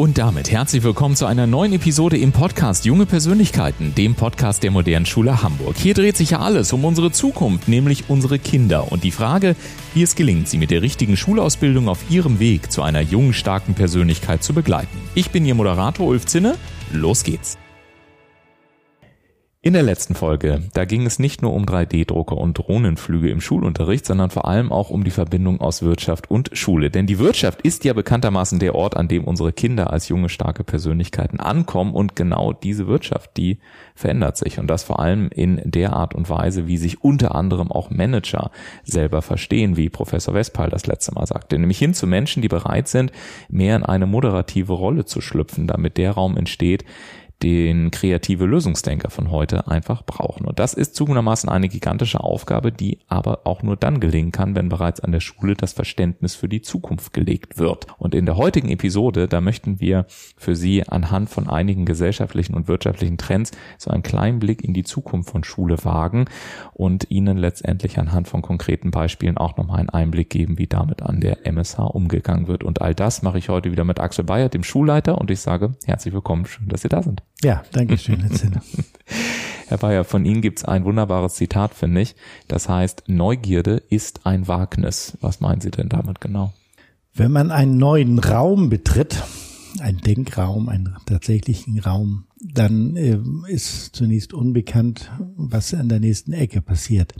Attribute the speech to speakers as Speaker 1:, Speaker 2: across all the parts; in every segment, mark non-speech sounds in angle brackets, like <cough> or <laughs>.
Speaker 1: Und damit herzlich willkommen zu einer neuen Episode im Podcast Junge Persönlichkeiten, dem Podcast der modernen Schule Hamburg. Hier dreht sich ja alles um unsere Zukunft, nämlich unsere Kinder und die Frage, wie es gelingt, sie mit der richtigen Schulausbildung auf ihrem Weg zu einer jungen, starken Persönlichkeit zu begleiten. Ich bin Ihr Moderator Ulf Zinne. Los geht's. In der letzten Folge, da ging es nicht nur um 3D-Drucker und Drohnenflüge im Schulunterricht, sondern vor allem auch um die Verbindung aus Wirtschaft und Schule. Denn die Wirtschaft ist ja bekanntermaßen der Ort, an dem unsere Kinder als junge, starke Persönlichkeiten ankommen. Und genau diese Wirtschaft, die verändert sich. Und das vor allem in der Art und Weise, wie sich unter anderem auch Manager selber verstehen, wie Professor Westphal das letzte Mal sagte, nämlich hin zu Menschen, die bereit sind, mehr in eine moderative Rolle zu schlüpfen, damit der Raum entsteht, den kreative Lösungsdenker von heute einfach brauchen. Und das ist zugegebenermaßen eine gigantische Aufgabe, die aber auch nur dann gelingen kann, wenn bereits an der Schule das Verständnis für die Zukunft gelegt wird. Und in der heutigen Episode, da möchten wir für Sie anhand von einigen gesellschaftlichen und wirtschaftlichen Trends so einen kleinen Blick in die Zukunft von Schule wagen und Ihnen letztendlich anhand von konkreten Beispielen auch nochmal einen Einblick geben, wie damit an der MSH umgegangen wird. Und all das mache ich heute wieder mit Axel Bayert, dem Schulleiter, und ich sage herzlich willkommen, schön, dass Sie da sind.
Speaker 2: Ja, danke schön, Herr Zinner. <laughs>
Speaker 1: Herr Bayer, von Ihnen gibt's ein wunderbares Zitat, finde ich. Das heißt, Neugierde ist ein Wagnis. Was meinen Sie denn damit genau?
Speaker 2: Wenn man einen neuen Raum betritt, einen Denkraum, einen tatsächlichen Raum, dann äh, ist zunächst unbekannt, was an der nächsten Ecke passiert.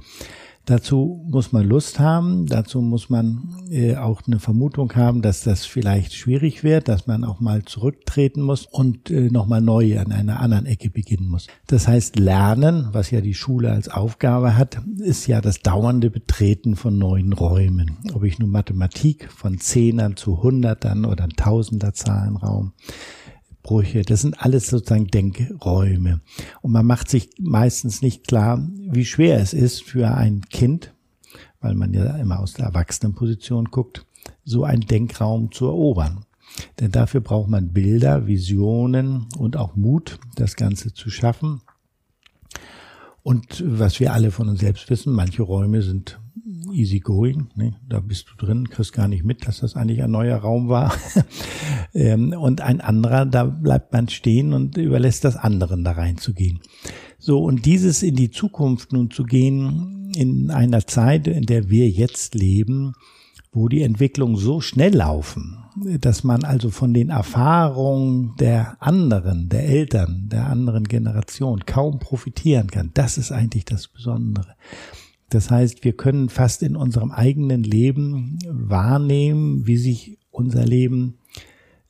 Speaker 2: Dazu muss man Lust haben, dazu muss man äh, auch eine Vermutung haben, dass das vielleicht schwierig wird, dass man auch mal zurücktreten muss und äh, nochmal neu an einer anderen Ecke beginnen muss. Das heißt, Lernen, was ja die Schule als Aufgabe hat, ist ja das dauernde Betreten von neuen Räumen. Ob ich nun Mathematik von Zehnern zu Hundertern oder Tausender Zahlenraum Brüche, das sind alles sozusagen Denkräume. Und man macht sich meistens nicht klar, wie schwer es ist für ein Kind, weil man ja immer aus der Erwachsenenposition guckt, so einen Denkraum zu erobern. Denn dafür braucht man Bilder, Visionen und auch Mut, das Ganze zu schaffen. Und was wir alle von uns selbst wissen, manche Räume sind easy going. Ne? Da bist du drin, kriegst gar nicht mit, dass das eigentlich ein neuer Raum war. <laughs> ähm, und ein anderer, da bleibt man stehen und überlässt das anderen da reinzugehen. So, und dieses in die Zukunft nun zu gehen, in einer Zeit, in der wir jetzt leben, wo die Entwicklungen so schnell laufen, dass man also von den Erfahrungen der anderen, der Eltern, der anderen Generation kaum profitieren kann. Das ist eigentlich das Besondere. Das heißt, wir können fast in unserem eigenen Leben wahrnehmen, wie sich unser Leben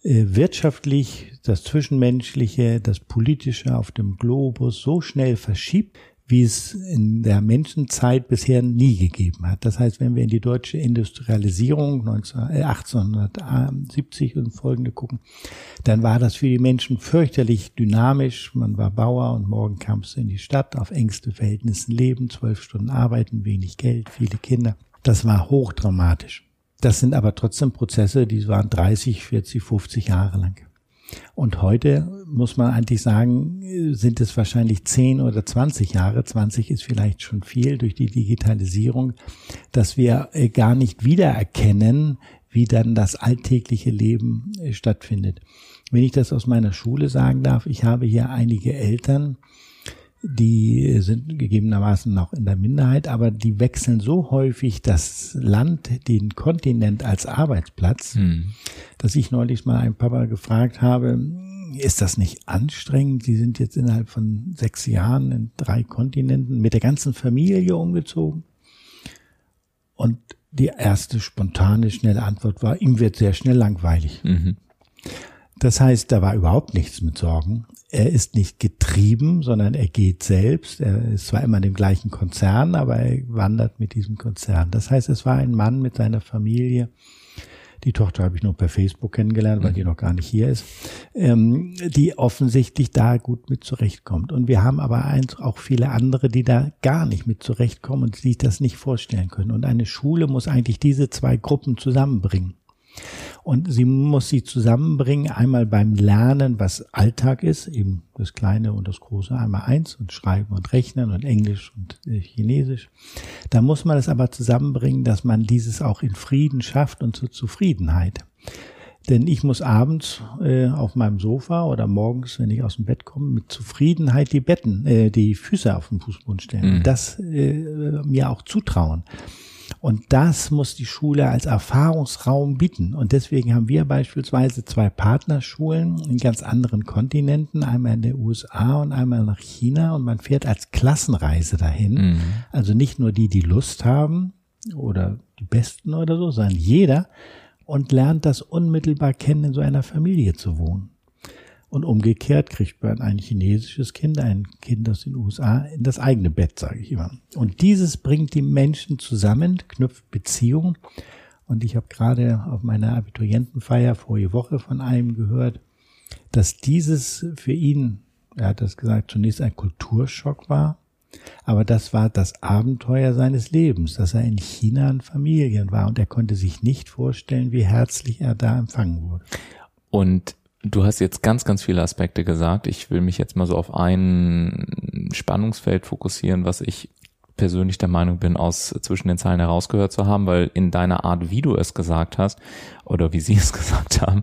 Speaker 2: äh, wirtschaftlich, das Zwischenmenschliche, das Politische auf dem Globus so schnell verschiebt, wie es in der Menschenzeit bisher nie gegeben hat. Das heißt, wenn wir in die deutsche Industrialisierung 19, äh, 1870 und folgende gucken, dann war das für die Menschen fürchterlich dynamisch. Man war Bauer und morgen kam es in die Stadt, auf engste Verhältnissen leben, zwölf Stunden arbeiten, wenig Geld, viele Kinder. Das war hochdramatisch. Das sind aber trotzdem Prozesse, die waren 30, 40, 50 Jahre lang. Und heute muss man eigentlich sagen, sind es wahrscheinlich 10 oder 20 Jahre, 20 ist vielleicht schon viel durch die Digitalisierung, dass wir äh, gar nicht wiedererkennen, wie dann das alltägliche Leben äh, stattfindet. Wenn ich das aus meiner Schule sagen darf, ich habe hier einige Eltern, die sind gegebenermaßen noch in der Minderheit, aber die wechseln so häufig das Land, den Kontinent als Arbeitsplatz, hm. dass ich neulich mal einen Papa gefragt habe, ist das nicht anstrengend? Sie sind jetzt innerhalb von sechs Jahren in drei Kontinenten mit der ganzen Familie umgezogen. Und die erste spontane, schnelle Antwort war, ihm wird sehr schnell langweilig. Mhm. Das heißt, da war überhaupt nichts mit Sorgen. Er ist nicht getrieben, sondern er geht selbst. Er ist zwar immer in dem gleichen Konzern, aber er wandert mit diesem Konzern. Das heißt, es war ein Mann mit seiner Familie. Die Tochter habe ich nur per Facebook kennengelernt, weil die noch gar nicht hier ist, ähm, die offensichtlich da gut mit zurechtkommt. Und wir haben aber auch viele andere, die da gar nicht mit zurechtkommen und sich das nicht vorstellen können. Und eine Schule muss eigentlich diese zwei Gruppen zusammenbringen. Und sie muss sie zusammenbringen, einmal beim Lernen, was Alltag ist, eben das Kleine und das Große einmal eins und Schreiben und Rechnen und Englisch und äh, Chinesisch. Da muss man es aber zusammenbringen, dass man dieses auch in Frieden schafft und zur Zufriedenheit. Denn ich muss abends äh, auf meinem Sofa oder morgens, wenn ich aus dem Bett komme, mit Zufriedenheit die Betten, äh, die Füße auf den Fußboden stellen. Mhm. Das äh, mir auch zutrauen. Und das muss die Schule als Erfahrungsraum bieten. Und deswegen haben wir beispielsweise zwei Partnerschulen in ganz anderen Kontinenten, einmal in den USA und einmal nach China. Und man fährt als Klassenreise dahin. Mhm. Also nicht nur die, die Lust haben oder die Besten oder so, sondern jeder und lernt das unmittelbar kennen, in so einer Familie zu wohnen. Und umgekehrt kriegt man ein chinesisches Kind, ein Kind aus den USA, in das eigene Bett, sage ich immer. Und dieses bringt die Menschen zusammen, knüpft Beziehungen. Und ich habe gerade auf meiner Abiturientenfeier vorige Woche von einem gehört, dass dieses für ihn, er hat das gesagt, zunächst ein Kulturschock war, aber das war das Abenteuer seines Lebens, dass er in China in Familien war und er konnte sich nicht vorstellen, wie herzlich er da empfangen wurde.
Speaker 1: Und Du hast jetzt ganz, ganz viele Aspekte gesagt. Ich will mich jetzt mal so auf ein Spannungsfeld fokussieren, was ich persönlich der Meinung bin, aus zwischen den Zeilen herausgehört zu haben, weil in deiner Art, wie du es gesagt hast oder wie sie <laughs> es gesagt haben,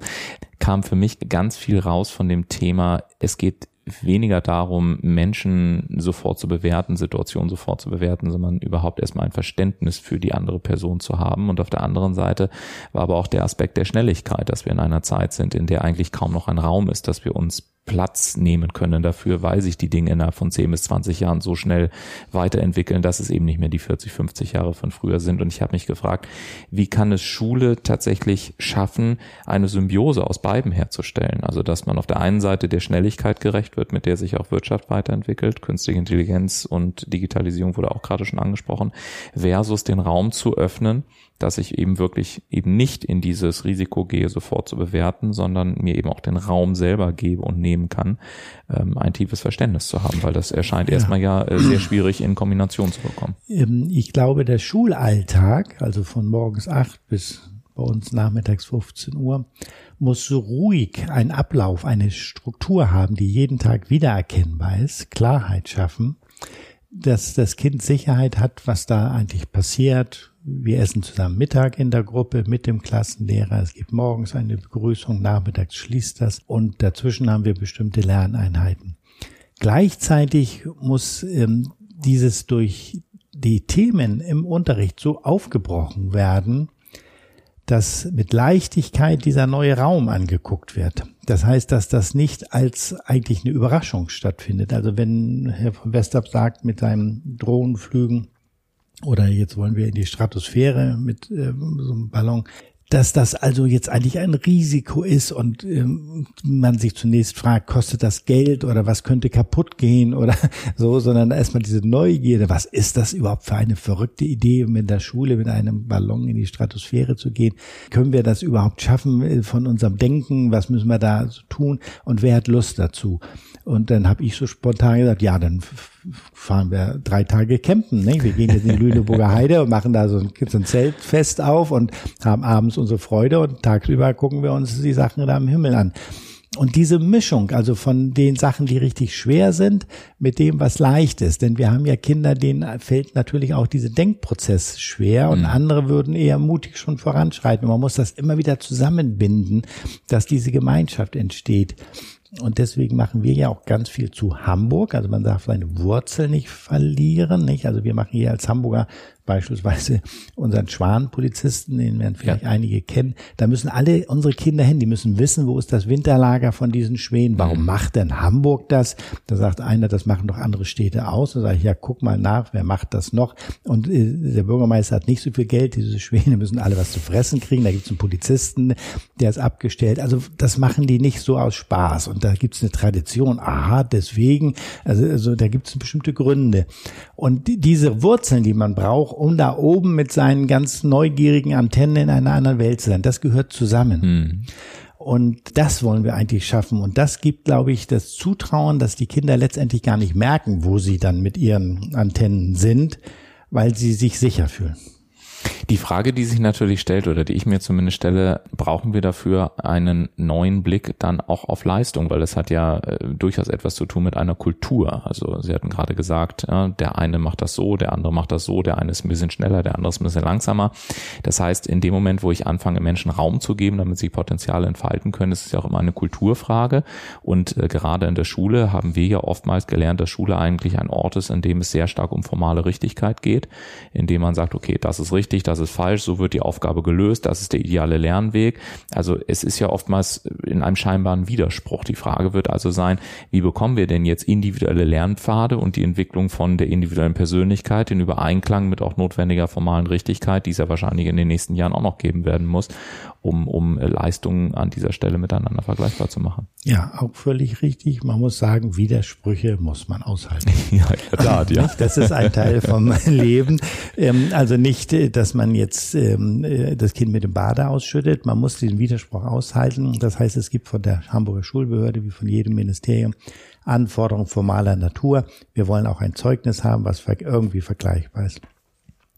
Speaker 1: kam für mich ganz viel raus von dem Thema, es geht weniger darum, Menschen sofort zu bewerten, Situationen sofort zu bewerten, sondern überhaupt erstmal ein Verständnis für die andere Person zu haben. Und auf der anderen Seite war aber auch der Aspekt der Schnelligkeit, dass wir in einer Zeit sind, in der eigentlich kaum noch ein Raum ist, dass wir uns Platz nehmen können dafür, weil sich die Dinge innerhalb von 10 bis 20 Jahren so schnell weiterentwickeln, dass es eben nicht mehr die 40, 50 Jahre von früher sind. Und ich habe mich gefragt, wie kann es Schule tatsächlich schaffen, eine Symbiose aus beiden herzustellen? Also, dass man auf der einen Seite der Schnelligkeit gerecht wird, mit der sich auch Wirtschaft weiterentwickelt, künstliche Intelligenz und Digitalisierung wurde auch gerade schon angesprochen, versus den Raum zu öffnen, dass ich eben wirklich eben nicht in dieses Risiko gehe, sofort zu bewerten, sondern mir eben auch den Raum selber gebe und nehmen kann, ähm, ein tiefes Verständnis zu haben, weil das erscheint ja. erstmal ja äh, sehr schwierig in Kombination zu bekommen.
Speaker 2: Ähm, ich glaube, der Schulalltag, also von morgens acht bis bei uns nachmittags 15 Uhr, muss so ruhig ein Ablauf, eine Struktur haben, die jeden Tag wiedererkennbar ist, Klarheit schaffen, dass das Kind Sicherheit hat, was da eigentlich passiert, wir essen zusammen Mittag in der Gruppe mit dem Klassenlehrer. Es gibt morgens eine Begrüßung, nachmittags schließt das und dazwischen haben wir bestimmte Lerneinheiten. Gleichzeitig muss ähm, dieses durch die Themen im Unterricht so aufgebrochen werden, dass mit Leichtigkeit dieser neue Raum angeguckt wird. Das heißt, dass das nicht als eigentlich eine Überraschung stattfindet. Also wenn Herr von Westerb sagt, mit seinen Drohnenflügen oder jetzt wollen wir in die Stratosphäre mit äh, so einem Ballon, dass das also jetzt eigentlich ein Risiko ist und ähm, man sich zunächst fragt, kostet das Geld oder was könnte kaputt gehen oder <laughs> so, sondern erstmal diese Neugierde, was ist das überhaupt für eine verrückte Idee, mit der Schule mit einem Ballon in die Stratosphäre zu gehen? Können wir das überhaupt schaffen äh, von unserem Denken? Was müssen wir da tun? Und wer hat Lust dazu? Und dann habe ich so spontan gesagt, ja, dann fahren wir drei Tage campen. Ne? Wir gehen jetzt in die Lüneburger Heide und machen da so ein, so ein Zeltfest auf und haben abends unsere Freude und tagsüber gucken wir uns die Sachen da am Himmel an. Und diese Mischung, also von den Sachen, die richtig schwer sind, mit dem, was leicht ist. Denn wir haben ja Kinder, denen fällt natürlich auch dieser Denkprozess schwer und mhm. andere würden eher mutig schon voranschreiten. Und man muss das immer wieder zusammenbinden, dass diese Gemeinschaft entsteht. Und deswegen machen wir ja auch ganz viel zu Hamburg. Also man darf seine Wurzel nicht verlieren, nicht? Also wir machen hier als Hamburger beispielsweise unseren Schwanpolizisten, den werden vielleicht ja. einige kennen, da müssen alle unsere Kinder hin, die müssen wissen, wo ist das Winterlager von diesen Schwänen, warum mhm. macht denn Hamburg das? Da sagt einer, das machen doch andere Städte aus. Da sage ich, ja, guck mal nach, wer macht das noch? Und äh, der Bürgermeister hat nicht so viel Geld, diese Schwäne <laughs> müssen alle was zu fressen kriegen, da gibt es einen Polizisten, der ist abgestellt. Also das machen die nicht so aus Spaß und da gibt es eine Tradition, aha, deswegen, also, also da gibt es bestimmte Gründe. Und diese Wurzeln, die man braucht, um da oben mit seinen ganz neugierigen Antennen in einer anderen Welt zu sein. Das gehört zusammen. Mhm. Und das wollen wir eigentlich schaffen. Und das gibt, glaube ich, das Zutrauen, dass die Kinder letztendlich gar nicht merken, wo sie dann mit ihren Antennen sind, weil sie sich sicher fühlen.
Speaker 1: Die Frage, die sich natürlich stellt oder die ich mir zumindest stelle, brauchen wir dafür einen neuen Blick dann auch auf Leistung, weil das hat ja äh, durchaus etwas zu tun mit einer Kultur. Also Sie hatten gerade gesagt, ja, der eine macht das so, der andere macht das so, der eine ist ein bisschen schneller, der andere ist ein bisschen langsamer. Das heißt, in dem Moment, wo ich anfange, Menschen Raum zu geben, damit sie Potenziale entfalten können, ist es ja auch immer eine Kulturfrage. Und äh, gerade in der Schule haben wir ja oftmals gelernt, dass Schule eigentlich ein Ort ist, in dem es sehr stark um formale Richtigkeit geht, in dem man sagt, okay, das ist richtig, das ist falsch, so wird die Aufgabe gelöst, das ist der ideale Lernweg. Also es ist ja oftmals in einem scheinbaren Widerspruch. Die Frage wird also sein, wie bekommen wir denn jetzt individuelle Lernpfade und die Entwicklung von der individuellen Persönlichkeit in Übereinklang mit auch notwendiger formalen Richtigkeit, die es ja wahrscheinlich in den nächsten Jahren auch noch geben werden muss, um, um Leistungen an dieser Stelle miteinander vergleichbar zu machen.
Speaker 2: Ja, auch völlig richtig. Man muss sagen, Widersprüche muss man aushalten. <laughs>
Speaker 1: ja, Tat, ja.
Speaker 2: Das ist ein Teil vom <laughs> Leben. Ähm, also nicht, äh, dass man jetzt ähm, äh, das Kind mit dem Bade ausschüttet. Man muss den Widerspruch aushalten. Das heißt, es gibt von der Hamburger Schulbehörde wie von jedem Ministerium Anforderungen formaler Natur. Wir wollen auch ein Zeugnis haben, was irgendwie vergleichbar ist.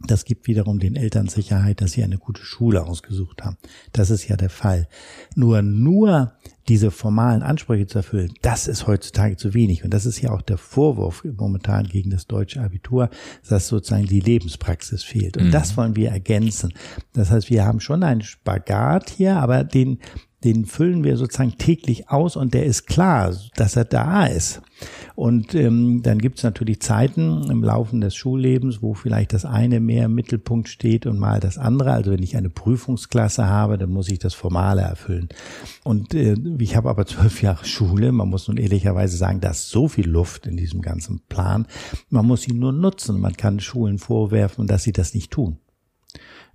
Speaker 2: Das gibt wiederum den Eltern Sicherheit, dass sie eine gute Schule ausgesucht haben. Das ist ja der Fall. Nur, nur diese formalen Ansprüche zu erfüllen, das ist heutzutage zu wenig. Und das ist ja auch der Vorwurf momentan gegen das deutsche Abitur, dass sozusagen die Lebenspraxis fehlt. Und mhm. das wollen wir ergänzen. Das heißt, wir haben schon einen Spagat hier, aber den, den füllen wir sozusagen täglich aus und der ist klar, dass er da ist. Und ähm, dann gibt es natürlich Zeiten im Laufe des Schullebens, wo vielleicht das eine mehr im Mittelpunkt steht und mal das andere. Also wenn ich eine Prüfungsklasse habe, dann muss ich das Formale erfüllen. Und äh, ich habe aber zwölf <laughs> Jahre Schule. Man muss nun ehrlicherweise sagen, da ist so viel Luft in diesem ganzen Plan. Man muss ihn nur nutzen. Man kann Schulen vorwerfen, dass sie das nicht tun.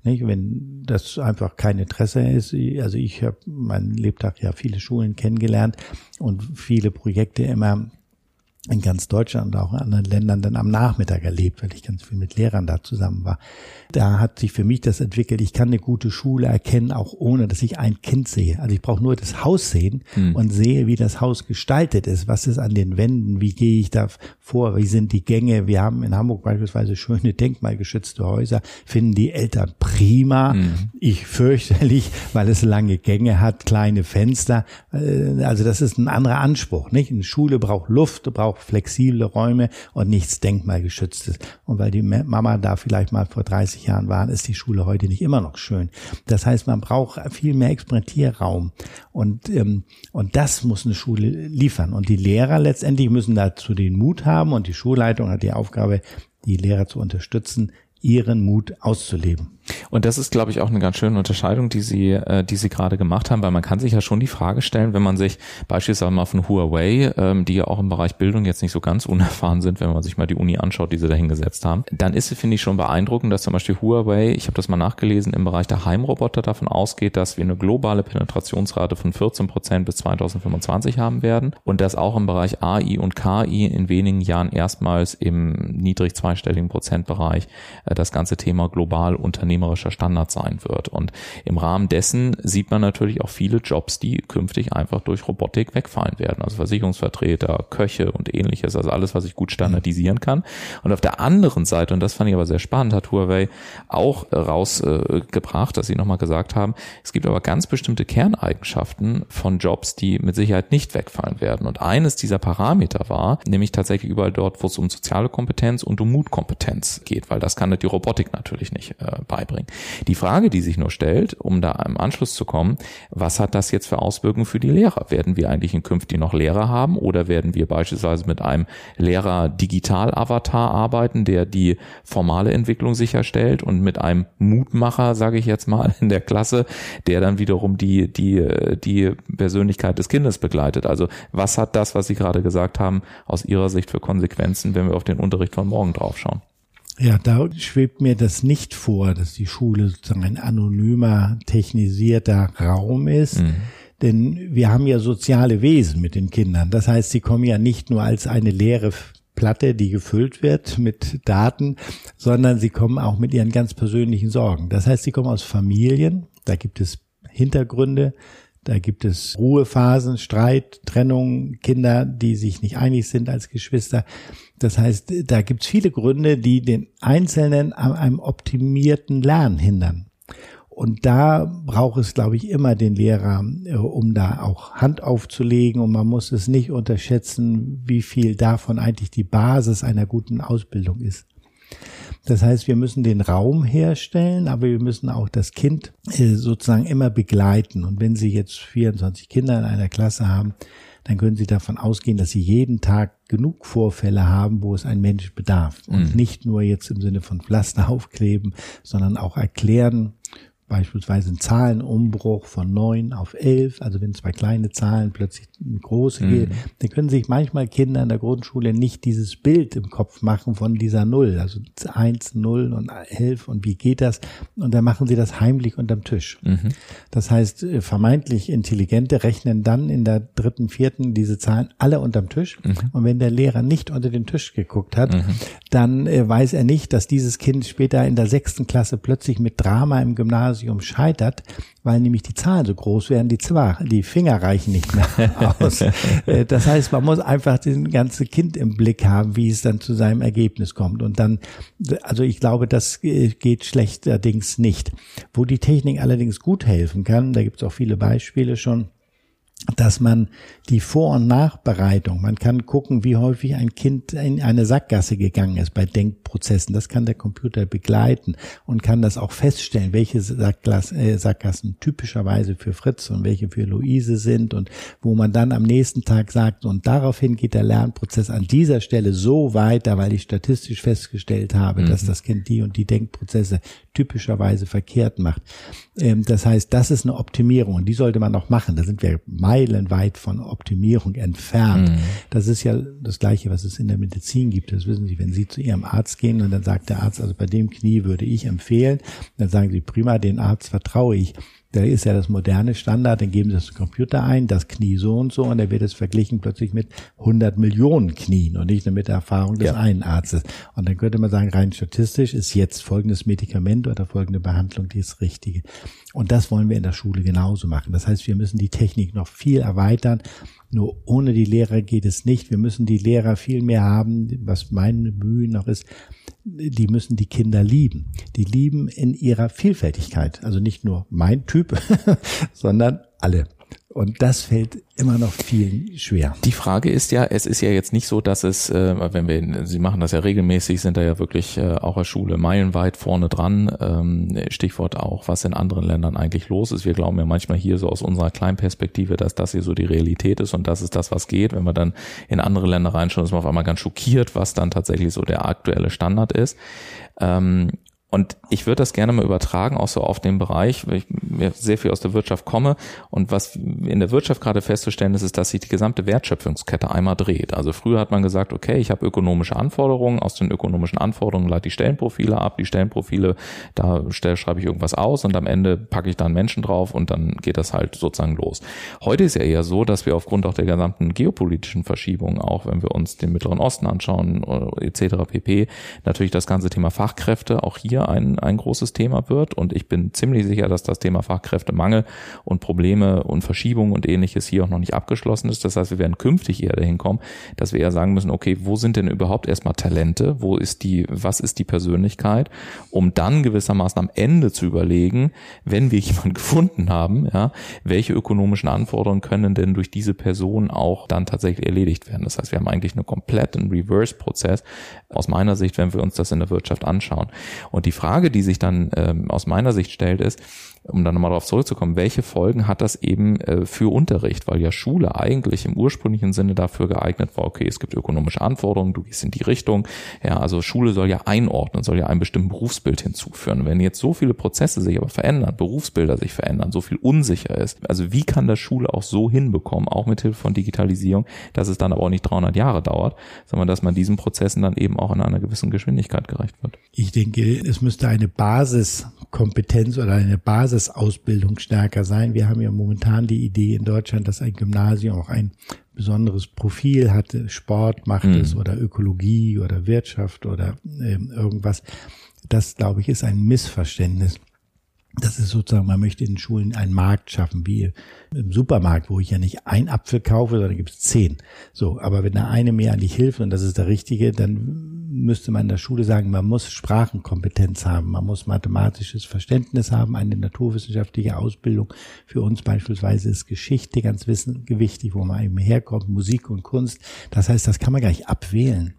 Speaker 2: Nicht? Wenn das einfach kein Interesse ist, also ich habe mein Lebtag ja viele Schulen kennengelernt und viele Projekte immer in ganz Deutschland und auch in anderen Ländern dann am Nachmittag erlebt, weil ich ganz viel mit Lehrern da zusammen war. Da hat sich für mich das entwickelt, ich kann eine gute Schule erkennen, auch ohne dass ich ein Kind sehe. Also ich brauche nur das Haus sehen hm. und sehe, wie das Haus gestaltet ist, was ist an den Wänden, wie gehe ich da vor, wie sind die Gänge. Wir haben in Hamburg beispielsweise schöne denkmalgeschützte Häuser, finden die Eltern prima. Hm. Ich fürchterlich, weil es lange Gänge hat, kleine Fenster. Äh, also das ist ein anderer Anspruch. Nicht? Eine Schule braucht Luft, braucht auch flexible Räume und nichts denkmalgeschütztes. Und weil die Mama da vielleicht mal vor 30 Jahren war, ist die Schule heute nicht immer noch schön. Das heißt, man braucht viel mehr Experimentierraum. Und, ähm, und das muss eine Schule liefern. Und die Lehrer letztendlich müssen dazu den Mut haben und die Schulleitung hat die Aufgabe, die Lehrer zu unterstützen, ihren Mut auszuleben.
Speaker 1: Und das ist, glaube ich, auch eine ganz schöne Unterscheidung, die Sie, äh, die Sie gerade gemacht haben, weil man kann sich ja schon die Frage stellen, wenn man sich beispielsweise mal von Huawei, ähm, die ja auch im Bereich Bildung jetzt nicht so ganz unerfahren sind, wenn man sich mal die Uni anschaut, die sie da hingesetzt haben, dann ist es, finde ich, schon beeindruckend, dass zum Beispiel Huawei, ich habe das mal nachgelesen, im Bereich der Heimroboter davon ausgeht, dass wir eine globale Penetrationsrate von 14 Prozent bis 2025 haben werden und dass auch im Bereich AI und KI in wenigen Jahren erstmals im niedrig zweistelligen Prozentbereich äh, das ganze Thema global Unternehmen unternehmerischer Standard sein wird. Und im Rahmen dessen sieht man natürlich auch viele Jobs, die künftig einfach durch Robotik wegfallen werden. Also Versicherungsvertreter, Köche und ähnliches, also alles, was ich gut standardisieren kann. Und auf der anderen Seite, und das fand ich aber sehr spannend, hat Huawei auch rausgebracht, dass sie nochmal gesagt haben, es gibt aber ganz bestimmte Kerneigenschaften von Jobs, die mit Sicherheit nicht wegfallen werden. Und eines dieser Parameter war, nämlich tatsächlich überall dort, wo es um soziale Kompetenz und um Mutkompetenz geht, weil das kann die Robotik natürlich nicht äh, beibringen beibringen. Die Frage, die sich nur stellt, um da im Anschluss zu kommen, was hat das jetzt für Auswirkungen für die Lehrer? Werden wir eigentlich in Künftig noch Lehrer haben oder werden wir beispielsweise mit einem Lehrer-Digital-Avatar arbeiten, der die formale Entwicklung sicherstellt und mit einem Mutmacher, sage ich jetzt mal, in der Klasse, der dann wiederum die, die, die Persönlichkeit des Kindes begleitet? Also was hat das, was Sie gerade gesagt haben, aus Ihrer Sicht für Konsequenzen, wenn wir auf den Unterricht von morgen draufschauen?
Speaker 2: Ja, da schwebt mir das nicht vor, dass die Schule sozusagen ein anonymer, technisierter Raum ist. Mhm. Denn wir haben ja soziale Wesen mit den Kindern. Das heißt, sie kommen ja nicht nur als eine leere Platte, die gefüllt wird mit Daten, sondern sie kommen auch mit ihren ganz persönlichen Sorgen. Das heißt, sie kommen aus Familien, da gibt es Hintergründe, Da gibt es Ruhephasen, Streit, Trennung, Kinder, die sich nicht einig sind als Geschwister. Das heißt, da gibt es viele Gründe, die den Einzelnen an einem optimierten Lernen hindern. Und da braucht es, glaube ich, immer den Lehrer, äh, um da auch Hand aufzulegen. Und man muss es nicht unterschätzen, wie viel davon eigentlich die Basis einer guten Ausbildung ist. Das heißt, wir müssen den Raum herstellen, aber wir müssen auch das Kind äh, sozusagen immer begleiten. Und wenn Sie jetzt 24 Kinder in einer Klasse haben, dann können Sie davon ausgehen, dass Sie jeden Tag genug Vorfälle haben, wo es ein Mensch bedarf. Und mhm. nicht nur jetzt im Sinne von Pflaster aufkleben, sondern auch erklären, beispielsweise ein Zahlenumbruch von neun auf elf, also wenn zwei kleine Zahlen plötzlich eine große mhm. gehen, dann können sich manchmal Kinder in der Grundschule nicht dieses Bild im Kopf machen von dieser Null, also eins, null und elf und wie geht das? Und dann machen sie das heimlich unterm Tisch. Mhm. Das heißt, äh, vermeintlich Intelligente rechnen dann in der dritten, vierten diese Zahlen alle unterm Tisch. Mhm. Und wenn der Lehrer nicht unter den Tisch geguckt hat, mhm. dann äh, weiß er nicht, dass dieses Kind später in der sechsten Klasse plötzlich mit Drama im Gymnasium Gymnasium scheitert, weil nämlich die Zahlen so groß werden, die, zwar, die Finger reichen nicht mehr <laughs> aus. Äh, das heißt, man muss einfach den ganze Kind im Blick haben, wie es dann zu seinem Ergebnis kommt. Und dann, also ich glaube, das geht schlechterdings nicht. Wo die Technik allerdings gut helfen kann, da gibt es auch viele Beispiele schon, dass man die Vor- und Nachbereitung, man kann gucken, wie häufig ein Kind in eine Sackgasse gegangen ist bei Denkprozessen. Das kann der Computer begleiten und kann das auch feststellen, welche äh, Sackgassen typischerweise für Fritz und welche für Luise sind und wo man dann am nächsten Tag sagt, und daraufhin geht der Lernprozess an dieser Stelle so weiter, weil ich statistisch festgestellt habe, mhm. dass das Kind die und die Denkprozesse typischerweise verkehrt macht. Ähm, das heißt, das ist eine Optimierung und die sollte man noch machen. Da sind wir meilenweit von Optimierung entfernt. Mhm. Das ist ja das Gleiche, was es in der Medizin gibt. Das wissen Sie, wenn Sie zu Ihrem Arzt gehen und dann sagt der Arzt, also bei dem Knie würde ich empfehlen, dann sagen Sie, prima, den Arzt vertraue ich. Da ist ja das moderne Standard, dann geben Sie das Computer ein, das Knie so und so, und dann wird es verglichen plötzlich mit 100 Millionen Knien und nicht nur mit der Erfahrung des ja. einen Arztes. Und dann könnte man sagen, rein statistisch ist jetzt folgendes Medikament oder folgende Behandlung die ist Richtige. Und das wollen wir in der Schule genauso machen. Das heißt, wir müssen die Technik noch viel erweitern. Nur ohne die Lehrer geht es nicht. Wir müssen die Lehrer viel mehr haben, was mein Mühe noch ist, die müssen die Kinder lieben. Die lieben in ihrer Vielfältigkeit. Also nicht nur mein Typ, <laughs> sondern alle. Und das fällt immer noch vielen schwer.
Speaker 1: Die Frage ist ja, es ist ja jetzt nicht so, dass es, äh, wenn wir, Sie machen das ja regelmäßig, sind da ja wirklich äh, auch als Schule meilenweit vorne dran. Ähm, Stichwort auch, was in anderen Ländern eigentlich los ist. Wir glauben ja manchmal hier so aus unserer kleinen Perspektive, dass das hier so die Realität ist und das ist das, was geht. Wenn wir dann in andere Länder reinschauen, ist man auf einmal ganz schockiert, was dann tatsächlich so der aktuelle Standard ist. Ähm, und ich würde das gerne mal übertragen, auch so auf den Bereich, weil ich sehr viel aus der Wirtschaft komme. Und was in der Wirtschaft gerade festzustellen ist, ist, dass sich die gesamte Wertschöpfungskette einmal dreht. Also früher hat man gesagt, okay, ich habe ökonomische Anforderungen, aus den ökonomischen Anforderungen leite ich Stellenprofile ab, die Stellenprofile, da schreibe ich irgendwas aus und am Ende packe ich dann Menschen drauf und dann geht das halt sozusagen los. Heute ist ja eher so, dass wir aufgrund auch der gesamten geopolitischen Verschiebungen, auch wenn wir uns den Mittleren Osten anschauen, äh, etc. pp, natürlich das ganze Thema Fachkräfte auch hier ein, ein großes Thema wird. Und ich bin ziemlich sicher, dass das Thema Fachkräftemangel und Probleme und Verschiebungen und ähnliches hier auch noch nicht abgeschlossen ist. Das heißt, wir werden künftig eher dahin kommen, dass wir eher sagen müssen, okay, wo sind denn überhaupt erstmal Talente? Wo ist die, was ist die Persönlichkeit? Um dann gewissermaßen am Ende zu überlegen, wenn wir <laughs> jemanden gefunden haben, ja, welche ökonomischen Anforderungen können denn durch diese Person auch dann tatsächlich erledigt werden? Das heißt, wir haben eigentlich einen kompletten Reverse-Prozess aus meiner Sicht, wenn wir uns das in der Wirtschaft anschauen. Und die Frage, die sich dann ähm, aus meiner Sicht stellt, ist, um dann nochmal darauf zurückzukommen, welche Folgen hat das eben äh, für Unterricht? Weil ja Schule eigentlich im ursprünglichen Sinne dafür geeignet war, okay, es gibt ökonomische Anforderungen, du gehst in die Richtung. Ja, also Schule soll ja einordnen, soll ja einem bestimmten Berufsbild hinzuführen. Wenn jetzt so viele Prozesse sich aber verändern, Berufsbilder sich verändern, so viel unsicher ist, also wie kann das Schule auch so hinbekommen, auch mit Hilfe von Digitalisierung, dass es dann aber auch nicht 300 Jahre dauert, sondern dass man diesen Prozessen dann eben auch in einer gewissen Geschwindigkeit gerecht wird?
Speaker 2: Ich denke, es müsste eine Basiskompetenz oder eine Basis Basisausbildung stärker sein. Wir haben ja momentan die Idee in Deutschland, dass ein Gymnasium auch ein besonderes Profil hat, Sport macht mhm. es oder Ökologie oder Wirtschaft oder äh, irgendwas. Das, glaube ich, ist ein Missverständnis. Das ist sozusagen, man möchte in Schulen einen Markt schaffen, wie im Supermarkt, wo ich ja nicht ein Apfel kaufe, sondern gibt es zehn. So, aber wenn der eine mir eigentlich hilft und das ist der richtige, dann müsste man in der Schule sagen, man muss Sprachenkompetenz haben, man muss mathematisches Verständnis haben, eine naturwissenschaftliche Ausbildung. Für uns beispielsweise ist Geschichte ganz wissen, gewichtig, wo man eben herkommt, Musik und Kunst. Das heißt, das kann man gar nicht abwählen.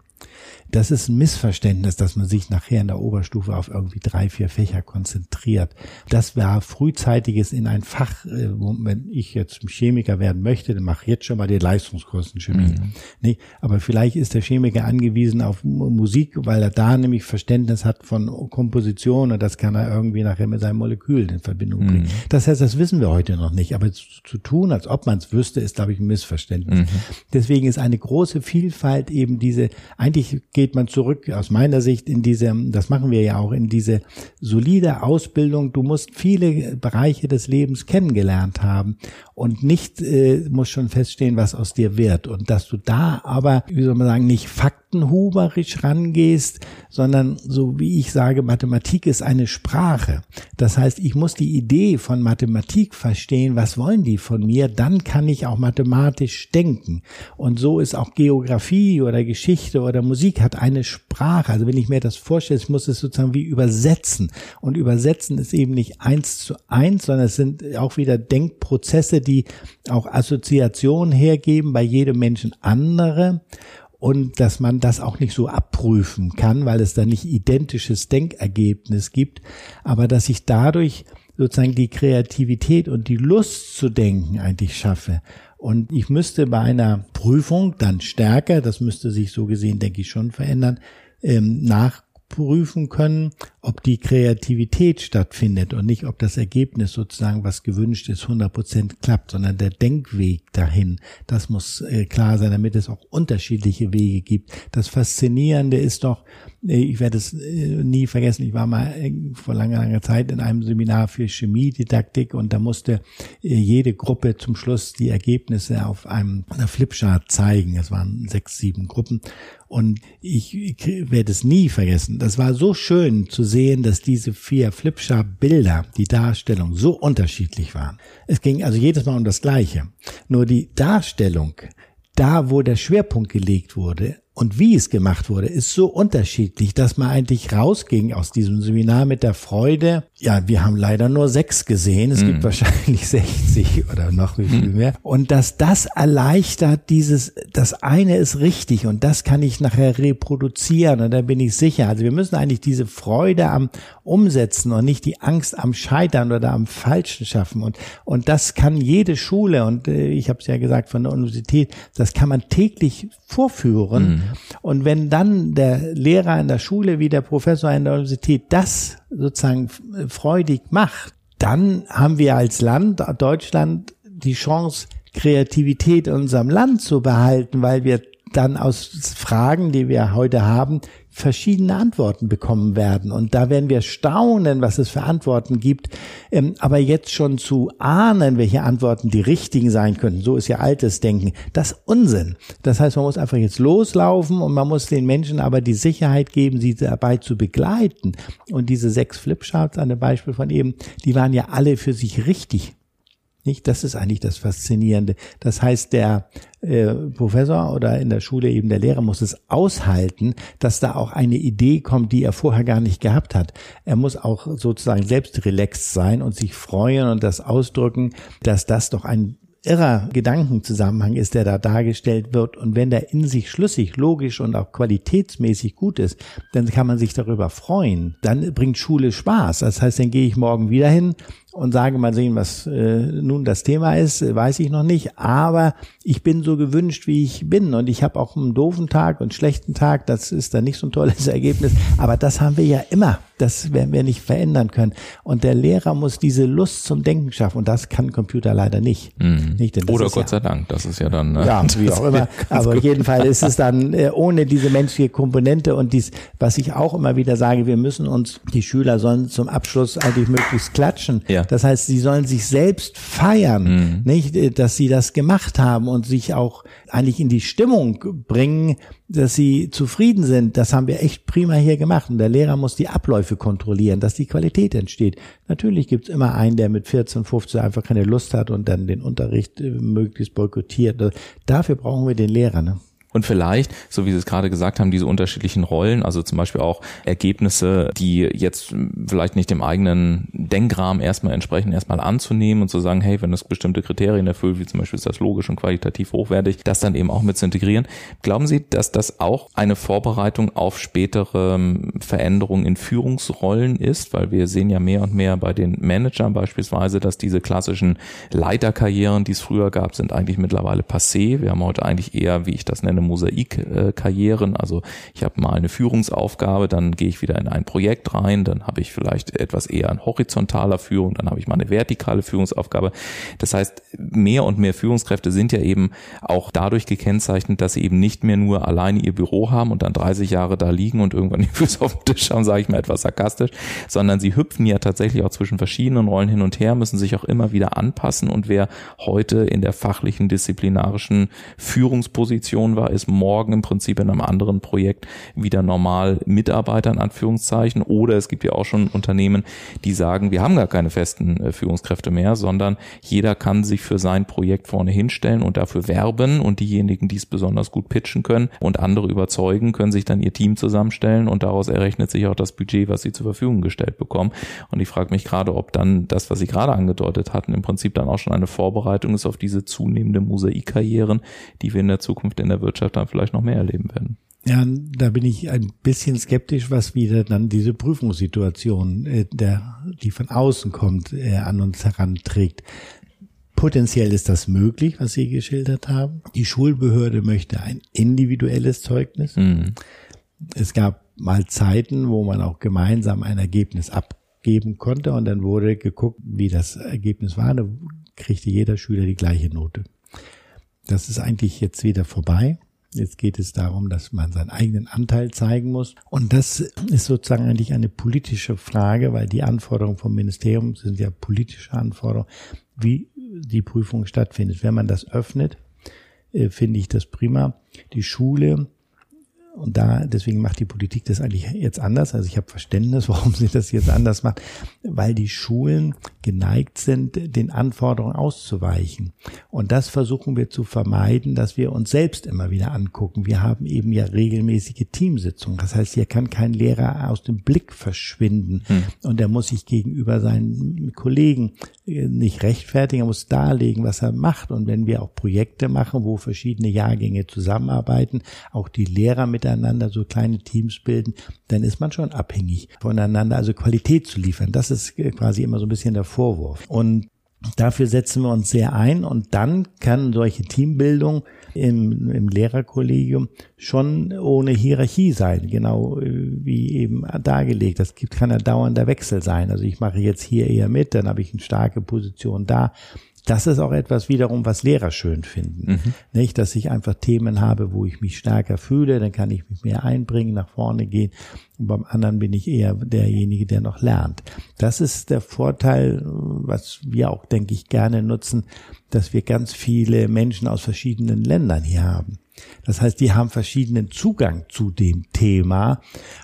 Speaker 2: Das ist ein Missverständnis, dass man sich nachher in der Oberstufe auf irgendwie drei, vier Fächer konzentriert. Das wäre frühzeitiges in ein Fach, äh, wo, wenn ich jetzt Chemiker werden möchte, dann mache ich jetzt schon mal die Leistungskosten Chemie. Mhm. Nee, aber vielleicht ist der Chemiker angewiesen auf Musik, weil er da nämlich Verständnis hat von Komposition und das kann er irgendwie nachher mit seinem Molekül in Verbindung bringen. Mhm. Das heißt, das wissen wir heute noch nicht, aber zu, zu tun, als ob man es wüsste, ist, glaube ich, ein Missverständnis. Mhm. Deswegen ist eine große Vielfalt eben diese, eigentlich geht man zurück aus meiner Sicht in diese, das machen wir ja auch, in diese solide Ausbildung. Du musst viele Bereiche des Lebens kennengelernt haben und nicht äh, muss schon feststehen, was aus dir wird. Und dass du da aber, wie soll man sagen, nicht faktenhuberisch rangehst, sondern so wie ich sage, Mathematik ist eine Sprache. Das heißt, ich muss die Idee von Mathematik verstehen, was wollen die von mir, dann kann ich auch mathematisch denken. Und so ist auch Geografie oder Geschichte oder Musik hat eine Sprache. Also wenn ich mir das vorstelle, ich muss es sozusagen wie übersetzen. Und übersetzen ist eben nicht eins zu eins, sondern es sind auch wieder Denkprozesse, die auch Assoziationen hergeben, bei jedem Menschen andere und dass man das auch nicht so abprüfen kann, weil es da nicht identisches Denkergebnis gibt, aber dass ich dadurch sozusagen die Kreativität und die Lust zu denken eigentlich schaffe. Und ich müsste bei einer Prüfung dann stärker, das müsste sich so gesehen, denke ich, schon verändern, ähm, nach prüfen können, ob die Kreativität stattfindet und nicht, ob das Ergebnis sozusagen, was gewünscht ist, 100 Prozent klappt, sondern der Denkweg dahin. Das muss äh, klar sein, damit es auch unterschiedliche Wege gibt. Das Faszinierende ist doch, ich werde es äh, nie vergessen, ich war mal vor langer, langer Zeit in einem Seminar für Chemiedidaktik und da musste jede Gruppe zum Schluss die Ergebnisse auf einem Flipchart zeigen. Es waren sechs, sieben Gruppen und ich, ich werde es nie vergessen. Das war so schön zu sehen, dass diese vier Flipchart-Bilder, die Darstellung so unterschiedlich waren. Es ging also jedes Mal um das Gleiche. Nur die Darstellung, da wo der Schwerpunkt gelegt wurde, und wie es gemacht wurde, ist so unterschiedlich, dass man eigentlich rausging aus diesem Seminar mit der Freude, ja, wir haben leider nur sechs gesehen, es mm. gibt wahrscheinlich <laughs> 60 oder noch wie viel mm. mehr. Und dass das erleichtert, dieses, das eine ist richtig und das kann ich nachher reproduzieren und da bin ich sicher. Also wir müssen eigentlich diese Freude am Umsetzen und nicht die Angst am Scheitern oder am Falschen schaffen. Und, und das kann jede Schule, und äh, ich habe es ja gesagt von der Universität, das kann man täglich vorführen. Mm und wenn dann der Lehrer in der Schule wie der Professor in der Universität das sozusagen freudig macht, dann haben wir als Land, Deutschland, die Chance, Kreativität in unserem Land zu behalten, weil wir dann aus Fragen, die wir heute haben, verschiedene Antworten bekommen werden. Und da werden wir staunen, was es für Antworten gibt. Ähm, aber jetzt schon zu ahnen, welche Antworten die richtigen sein könnten, so ist ja altes Denken, das Unsinn. Das heißt, man muss einfach jetzt loslaufen und man muss den Menschen aber die Sicherheit geben, sie dabei zu begleiten. Und diese sechs Flipcharts an dem Beispiel von eben, die waren ja alle für sich richtig. Nicht? Das ist eigentlich das Faszinierende. Das heißt, der äh, Professor oder in der Schule eben der Lehrer muss es aushalten, dass da auch eine Idee kommt, die er vorher gar nicht gehabt hat. Er muss auch sozusagen selbst relaxed sein und sich freuen und das ausdrücken, dass das doch ein irrer Gedankenzusammenhang ist, der da dargestellt wird. Und wenn der in sich schlüssig, logisch und auch qualitätsmäßig gut ist, dann kann man sich darüber freuen. Dann bringt Schule Spaß. Das heißt, dann gehe ich morgen wieder hin und sage mal sehen, was äh, nun das Thema ist, weiß ich noch nicht. Aber ich bin so gewünscht, wie ich bin. Und ich habe auch einen doofen Tag und einen schlechten Tag. Das ist dann nicht so ein tolles <laughs> Ergebnis. Aber das haben wir ja immer. Das werden wir nicht verändern können. Und der Lehrer muss diese Lust zum Denken schaffen. Und das kann Computer leider nicht.
Speaker 1: Mhm. nicht Oder Gott ja, sei Dank. Das ist ja dann.
Speaker 2: Ne? Ja, <laughs> wie auch immer. Aber auf jeden Fall ist es <laughs> dann äh, ohne diese menschliche Komponente und dies, was ich auch immer wieder sage, wir müssen uns, die Schüler sollen zum Abschluss eigentlich möglichst klatschen.
Speaker 1: Ja
Speaker 2: Das heißt, sie sollen sich selbst feiern, mhm. nicht, dass sie das gemacht haben und sich auch eigentlich in die Stimmung bringen, dass sie zufrieden sind. Das haben wir echt prima hier gemacht. Und der Lehrer muss die Abläufe kontrollieren, dass die Qualität entsteht. Natürlich gibt's immer einen, der mit 14, 15 einfach keine Lust hat und dann den Unterricht äh, möglichst boykottiert. Dafür brauchen wir den Lehrer. Ne?
Speaker 1: Und vielleicht, so wie Sie es gerade gesagt haben, diese unterschiedlichen Rollen, also zum Beispiel auch Ergebnisse, die jetzt vielleicht nicht dem eigenen Denkrahmen erstmal entsprechen, erstmal anzunehmen und zu sagen, hey, wenn es bestimmte Kriterien erfüllt, wie zum Beispiel ist das logisch und qualitativ hochwertig, das dann eben auch mit zu integrieren. Glauben Sie, dass das auch eine Vorbereitung auf spätere ähm, Veränderungen in Führungsrollen ist? Weil wir sehen ja mehr und mehr bei den Managern beispielsweise, dass diese klassischen Leiterkarrieren, die es früher gab, sind eigentlich mittlerweile passé. Wir haben heute eigentlich eher, wie ich das nenne, Mosaikkarrieren. Also ich habe mal eine Führungsaufgabe, dann gehe ich wieder in ein Projekt rein, dann habe ich vielleicht etwas eher an horizontaler Führung, dann habe ich mal eine vertikale Führungsaufgabe. Das heißt, mehr und mehr Führungskräfte sind ja eben auch dadurch gekennzeichnet, dass sie eben nicht mehr nur alleine ihr Büro haben und dann 30 Jahre da liegen und irgendwann <laughs> die Füße auf dem Tisch haben, sage ich mal etwas sarkastisch, sondern sie hüpfen ja tatsächlich auch zwischen verschiedenen Rollen hin und her, müssen sich auch immer wieder anpassen und wer heute in der fachlichen, disziplinarischen Führungsposition war, ist morgen im Prinzip in einem anderen Projekt wieder normal Mitarbeiter in Anführungszeichen. Oder es gibt ja auch schon Unternehmen, die sagen, wir haben gar keine festen äh, Führungskräfte mehr, sondern jeder kann sich für sein Projekt vorne hinstellen und dafür werben und diejenigen, die es besonders gut pitchen können und andere überzeugen, können sich dann ihr Team zusammenstellen und daraus errechnet sich auch das Budget, was sie zur Verfügung gestellt bekommen. Und ich frage mich gerade, ob dann das, was Sie gerade angedeutet hatten, im Prinzip dann auch schon eine Vorbereitung ist auf diese zunehmende Mosaikkarrieren, die wir in der Zukunft in der Wirtschaft Wirtschaft dann vielleicht noch mehr erleben werden.
Speaker 2: Ja, da bin ich ein bisschen skeptisch, was wieder dann diese Prüfungssituation, äh, der, die von außen kommt, äh, an uns heranträgt. Potenziell ist das möglich, was Sie geschildert haben. Die Schulbehörde möchte ein individuelles Zeugnis. Mhm. Es gab mal Zeiten, wo man auch gemeinsam ein Ergebnis abgeben konnte und dann wurde geguckt, wie das Ergebnis war. Da kriegte jeder Schüler die gleiche Note. Das ist eigentlich jetzt wieder vorbei. Jetzt geht es darum, dass man seinen eigenen Anteil zeigen muss. Und das ist sozusagen eigentlich eine politische Frage, weil die Anforderungen vom Ministerium sind ja politische Anforderungen, wie die Prüfung stattfindet. Wenn man das öffnet, äh, finde ich das prima. Die Schule und da, deswegen macht die Politik das eigentlich jetzt anders. Also ich habe Verständnis, <laughs> warum sie das jetzt anders macht, weil die Schulen geneigt sind, den Anforderungen auszuweichen. Und das versuchen wir zu vermeiden, dass wir uns selbst immer wieder angucken. Wir haben eben ja regelmäßige Teamsitzungen. Das heißt, hier kann kein Lehrer aus dem Blick verschwinden. Hm. Und er muss sich gegenüber seinen Kollegen äh, nicht rechtfertigen, er muss darlegen, was er macht. Und wenn wir auch Projekte machen, wo verschiedene Jahrgänge zusammenarbeiten, auch die Lehrer mit miteinander so kleine Teams bilden, dann ist man schon abhängig voneinander, also Qualität zu liefern. Das ist quasi immer so ein bisschen der Vorwurf. Und Dafür setzen wir uns sehr ein und dann kann solche Teambildung im, im Lehrerkollegium schon ohne Hierarchie sein, genau äh, wie eben dargelegt. Das gibt, kann ein dauernder Wechsel sein. Also ich mache jetzt hier eher mit, dann habe ich eine starke Position da das ist auch etwas wiederum, was Lehrer schön finden. Mhm. Nicht, dass ich einfach Themen habe, wo ich mich stärker fühle, dann kann ich mich mehr einbringen, nach vorne gehen. Und beim anderen bin ich eher derjenige, der noch lernt. Das ist der Vorteil, was wir auch, denke ich, gerne nutzen, dass wir ganz viele Menschen aus verschiedenen Ländern hier haben. Das heißt, die haben verschiedenen Zugang zu dem Thema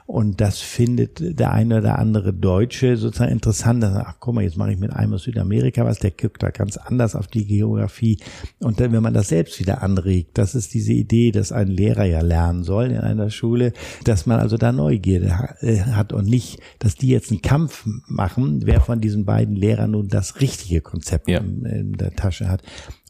Speaker 2: und das findet der eine oder andere Deutsche sozusagen interessant. Ach, guck mal, jetzt mache ich mit einem aus Südamerika was, der guckt da ganz anders auf die Geografie. Und dann, wenn man das selbst wieder anregt, das ist diese Idee, dass ein Lehrer ja lernen soll in einer Schule, dass man also da Neugierde äh, hat und nicht, dass die jetzt einen Kampf machen, wer von diesen beiden Lehrern nun das richtige Konzept ja. in der Tasche hat.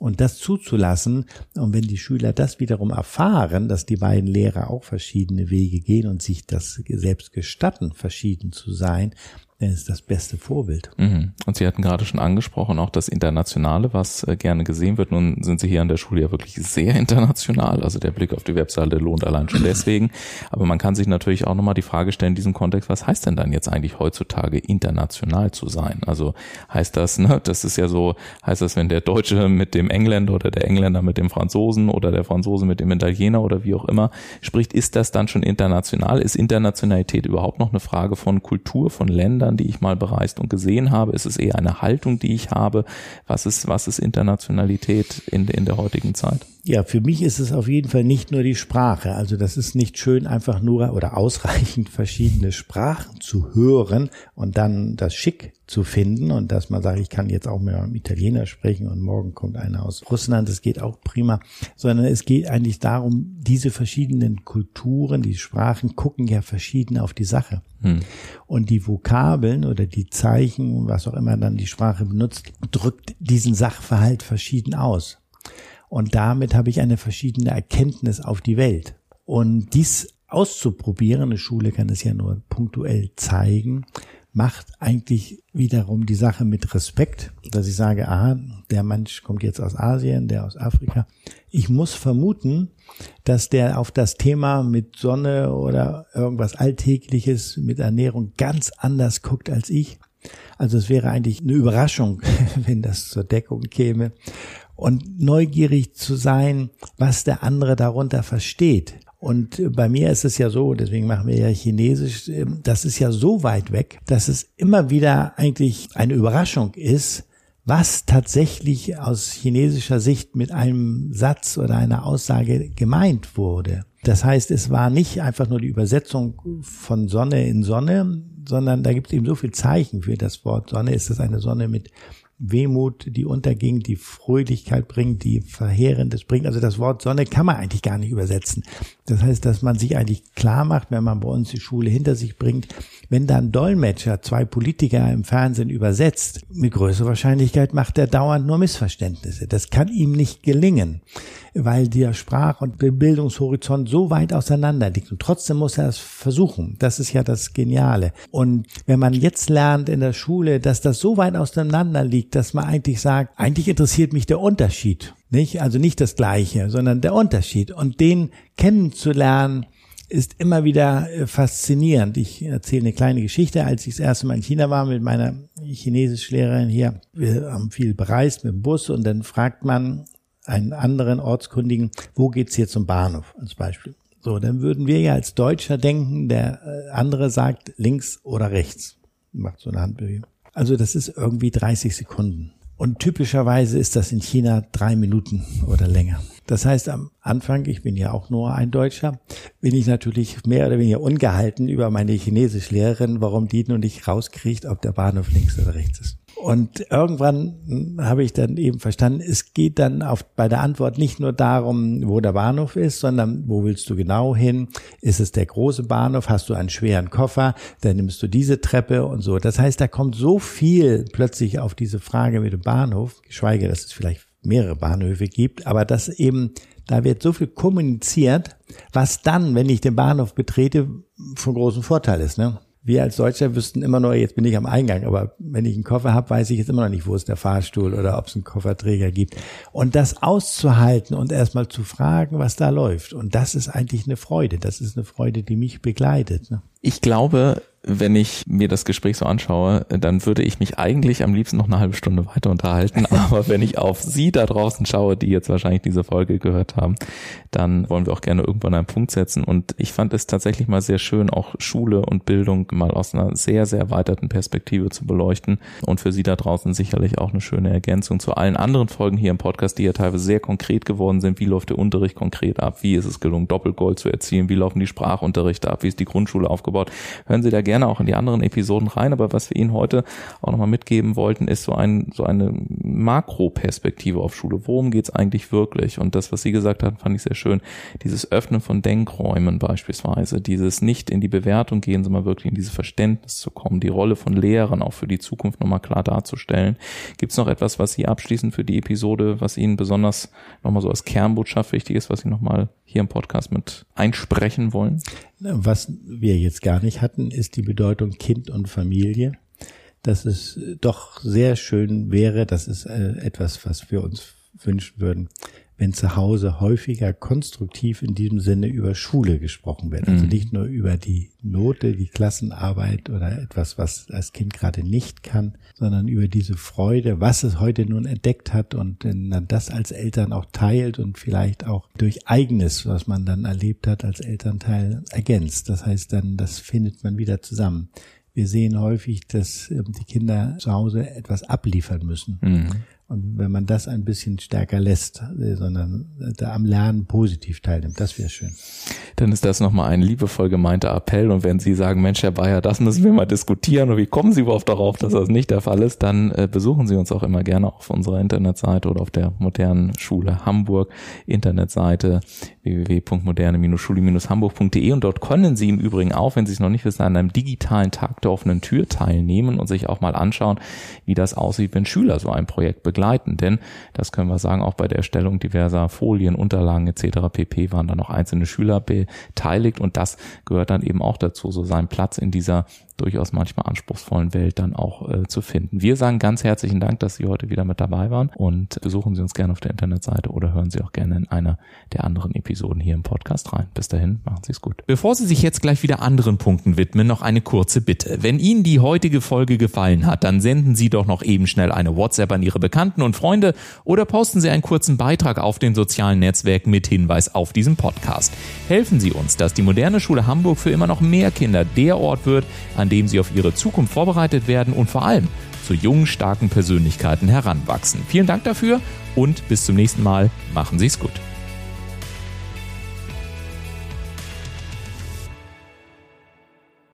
Speaker 2: Und das zuzulassen, und wenn die Schüler das wiederum erfahren, dass die beiden Lehrer auch verschiedene Wege gehen und sich das selbst gestatten, verschieden zu sein, er ist das beste Vorbild.
Speaker 1: Mhm. Und Sie hatten gerade schon angesprochen, auch das Internationale, was äh, gerne gesehen wird. Nun sind Sie hier an der Schule ja wirklich sehr <laughs> international. Also der Blick auf die Webseite lohnt allein schon deswegen. Aber man kann sich natürlich auch nochmal die Frage stellen in diesem Kontext, was heißt denn dann jetzt eigentlich heutzutage international zu sein? Also heißt das, ne, das ist ja so, heißt das, wenn der Deutsche mit dem Engländer oder der Engländer mit dem Franzosen oder der Franzose mit dem Italiener oder wie auch immer spricht, ist das dann schon international? Ist Internationalität überhaupt noch eine Frage von Kultur, von Ländern? Ländern, die ich mal bereist und gesehen habe? Ist es eher eine Haltung, die ich habe? Was ist, was ist Internationalität in, in der heutigen Zeit?
Speaker 2: Ja, für mich ist es auf jeden Fall nicht nur die Sprache. Also das ist nicht schön, einfach nur oder ausreichend verschiedene Sprachen zu hören und dann das schick zu finden und dass man sagt, ich kann jetzt auch mehr Italiener sprechen und morgen kommt einer aus Russland, das geht auch prima, sondern es geht eigentlich darum, diese verschiedenen Kulturen, die Sprachen gucken ja verschieden auf die Sache. Hm. Und die Vokabeln oder die Zeichen, was auch immer dann die Sprache benutzt, drückt diesen Sachverhalt verschieden aus. Und damit habe ich eine verschiedene Erkenntnis auf die Welt. Und dies auszuprobieren, eine Schule kann es ja nur punktuell zeigen, macht eigentlich wiederum die Sache mit Respekt, dass ich sage, aha, der Mensch kommt jetzt aus Asien, der aus Afrika. Ich muss vermuten, dass der auf das Thema mit Sonne oder irgendwas Alltägliches mit Ernährung ganz anders guckt als ich. Also es wäre eigentlich eine Überraschung, <laughs> wenn das zur Deckung käme und neugierig zu sein, was der andere darunter versteht. Und bei mir ist es ja so, deswegen machen wir ja Chinesisch, ähm, das ist ja so weit weg, dass es immer wieder eigentlich eine Überraschung ist, was tatsächlich aus chinesischer Sicht mit einem Satz oder einer Aussage gemeint wurde. Das heißt, es war nicht einfach nur die Übersetzung von Sonne in Sonne, sondern da gibt es eben so viel Zeichen für das Wort Sonne. Ist das eine Sonne mit Wehmut, die unterging, die Fröhlichkeit bringt, die Verheerendes bringt. Also das Wort Sonne kann man eigentlich gar nicht übersetzen. Das heißt, dass man sich eigentlich klar macht, wenn man bei uns die Schule hinter sich bringt, wenn dann Dolmetscher zwei Politiker im Fernsehen übersetzt, mit größerer Wahrscheinlichkeit macht er dauernd nur Missverständnisse. Das kann ihm nicht gelingen weil der Sprach- und Bildungshorizont so weit auseinander liegt. Und trotzdem muss er es versuchen. Das ist ja das Geniale. Und wenn man jetzt lernt in der Schule, dass das so weit auseinander liegt, dass man eigentlich sagt, eigentlich interessiert mich der Unterschied. Nicht? Also nicht das Gleiche, sondern der Unterschied. Und den kennenzulernen, ist immer wieder äh, faszinierend. Ich erzähle eine kleine Geschichte. Als ich das erste Mal in China war mit meiner Chinesischlehrerin hier, wir haben viel bereist mit dem Bus und dann fragt man, einen anderen Ortskundigen, wo geht's hier zum Bahnhof als Beispiel. So, dann würden wir ja als Deutscher denken, der äh, andere sagt links oder rechts. Macht so eine Handbewegung. Also das ist irgendwie 30 Sekunden. Und typischerweise ist das in China drei Minuten oder länger. Das heißt, am Anfang, ich bin ja auch nur ein Deutscher, bin ich natürlich mehr oder weniger ungehalten über meine Chinesischlehrerin, warum die nun nicht rauskriegt, ob der Bahnhof links oder rechts ist. Und irgendwann habe ich dann eben verstanden, es geht dann auf, bei der Antwort nicht nur darum, wo der Bahnhof ist, sondern wo willst du genau hin? Ist es der große Bahnhof? Hast du einen schweren Koffer? Dann nimmst du diese Treppe und so. Das heißt, da kommt so viel plötzlich auf diese Frage mit dem Bahnhof, geschweige, dass es vielleicht mehrere Bahnhöfe gibt, aber das eben, da wird so viel kommuniziert, was dann, wenn ich den Bahnhof betrete, von großem Vorteil ist. Ne? wir als Deutscher wüssten immer nur, jetzt bin ich am Eingang, aber wenn ich einen Koffer habe, weiß ich jetzt immer noch nicht, wo ist der Fahrstuhl oder ob es einen Kofferträger gibt. Und das auszuhalten und erstmal zu fragen, was da läuft. Und das ist eigentlich eine Freude. Das ist eine Freude, die mich begleitet. Ne?
Speaker 1: Ich glaube, wenn ich mir das Gespräch so anschaue, dann würde ich mich eigentlich am liebsten noch eine halbe Stunde weiter unterhalten. <laughs> Aber wenn ich auf Sie da draußen schaue, die jetzt wahrscheinlich diese Folge gehört haben, dann wollen wir auch gerne irgendwann einen Punkt setzen. Und ich fand es tatsächlich mal sehr schön, auch Schule und Bildung mal aus einer sehr, sehr erweiterten Perspektive zu beleuchten. Und für Sie da draußen sicherlich auch eine schöne Ergänzung zu allen anderen Folgen hier im Podcast, die ja teilweise sehr konkret geworden sind. Wie läuft der Unterricht konkret ab? Wie ist es gelungen, Doppelgold zu erzielen? Wie laufen die Sprachunterrichte ab? Wie ist die Grundschule aufgebaut? Hören Sie da gerne gerne auch in die anderen Episoden rein, aber was wir Ihnen heute auch nochmal mitgeben wollten, ist so ein, so eine Makroperspektive auf Schule. Worum geht's eigentlich wirklich? Und das, was Sie gesagt haben, fand ich sehr schön. Dieses Öffnen von Denkräumen beispielsweise, dieses nicht in die Bewertung gehen, sondern wirklich in dieses Verständnis zu kommen, die Rolle von Lehrern auch für die Zukunft nochmal klar darzustellen. Gibt es noch etwas, was Sie abschließend für die Episode, was Ihnen besonders nochmal so als Kernbotschaft wichtig ist, was Sie nochmal hier im Podcast mit einsprechen wollen?
Speaker 2: Was wir jetzt gar nicht hatten, ist die Bedeutung Kind und Familie. Dass es doch sehr schön wäre, das ist äh, etwas, was wir uns wünschen würden, wenn zu Hause häufiger konstruktiv in diesem Sinne über Schule gesprochen wird. Also mhm. nicht nur über die Note, die Klassenarbeit oder etwas, was das Kind gerade nicht kann, sondern über diese Freude, was es heute nun entdeckt hat und dann das als Eltern auch teilt und vielleicht auch durch eigenes, was man dann erlebt hat als Elternteil ergänzt. Das heißt dann, das findet man wieder zusammen. wir sehen häufig, dass ähm, die Kinder zu Hause etwas abliefern müssen. Mhm. Und wenn man das ein bisschen stärker lässt, äh, sondern da am Lernen positiv teilnimmt, das wäre schön.
Speaker 1: Dann ist das nochmal ein liebevoll gemeinter Appell. Und wenn Sie sagen, Mensch, Herr Bayer, das müssen wir mal diskutieren und wie kommen Sie überhaupt darauf, dass das nicht der Fall ist, dann äh, besuchen Sie uns auch immer gerne auf unserer Internetseite oder auf der modernen Schule Hamburg Internetseite www.moderne-schule-hamburg.de und dort können Sie im Übrigen auch, wenn Sie es noch nicht wissen, an einem digitalen Tag der offenen Tür teilnehmen und sich auch mal anschauen, wie das aussieht, wenn Schüler so ein Projekt begleiten. Denn, das können wir sagen, auch bei der Erstellung diverser Folien, Unterlagen etc. pp. waren da noch einzelne Schüler beteiligt und das gehört dann eben auch dazu, so seinen Platz in dieser durchaus manchmal anspruchsvollen Welt dann auch äh, zu finden. Wir sagen ganz herzlichen Dank, dass Sie heute wieder mit dabei waren und besuchen Sie uns gerne auf der Internetseite oder hören Sie auch gerne in einer der anderen Episoden hier im Podcast rein. Bis dahin, machen Sie es gut. Bevor Sie sich jetzt gleich wieder anderen Punkten widmen, noch eine kurze Bitte. Wenn Ihnen die heutige Folge gefallen hat, dann senden Sie doch noch eben schnell eine WhatsApp an Ihre Bekannten und Freunde oder posten Sie einen kurzen Beitrag auf den sozialen Netzwerken mit Hinweis auf diesen Podcast. Helfen Sie uns, dass die moderne Schule Hamburg für immer noch mehr Kinder der Ort wird, an dem sie auf ihre Zukunft vorbereitet werden und vor allem zu jungen, starken Persönlichkeiten heranwachsen. Vielen Dank dafür und bis zum nächsten Mal. Machen Sie es gut.